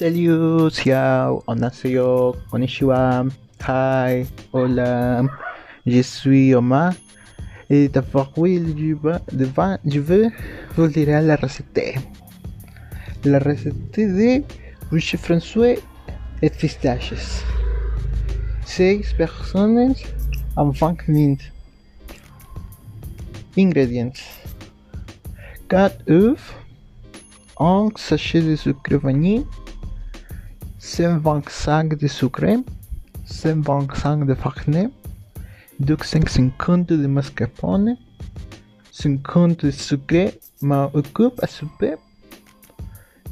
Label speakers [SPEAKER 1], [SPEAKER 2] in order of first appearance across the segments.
[SPEAKER 1] Salut, ciao, annyeonghaseyo, konnichiwa, hi, hola, je suis Omar et d'abord oui, du devant, je veux vous dire la recette. La recette de bouche François et pistaches. 6 personnes en 20 minutes. Ingredients 4 œufs, 1 sachet de sucre vanille, 125 de sucre, 125 de farine, 250 de mascarpone, 50 de sucre, ma coupe à souper,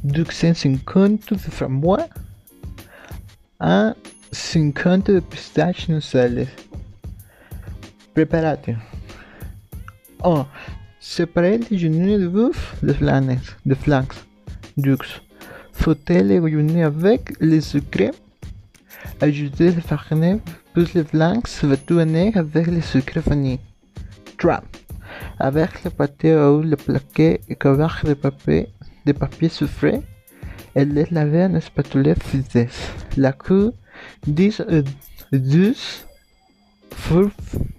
[SPEAKER 1] 250 de framboise, 1 50 de pistaches nasales. Préparation 1. Séparer les genouilles de bœuf de flancs, de flancs, deux. Les genouilles avec le sucre. Ajouter la farine plus les flancs tourner avec le sucre vanille. 3. Avec le pâté ou le plaqué et couvert de papier, de papier soufflé et les laver en spatule. La queue 10 ou 12 four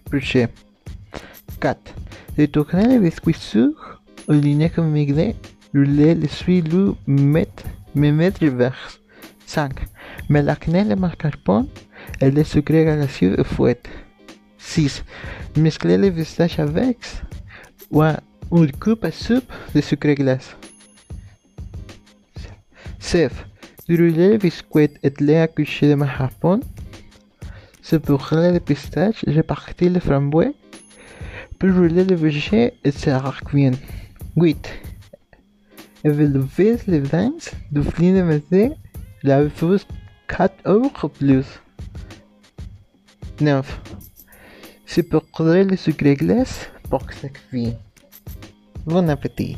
[SPEAKER 1] brûlés. 4. Retourner les biscuits sûrs au vinaigre migré, rouler les suies mettre, me mettre vers 5. Mélanger le mascarpone et le sucre glacieux et fouette. 6. Mescler les pistaches avec ou une coupe à soupe de sucre glace. 7. Rouler les biscuits et les accoucher de mascarpone. Séparer les pistaches, répartir les framboises. Rouler les végés et serrer bien. 8. Élever les vins de flin de matin, la fausse 4 heures ou plus. 9. Séparer le sucre glace pour que ça cuise. Bon appétit.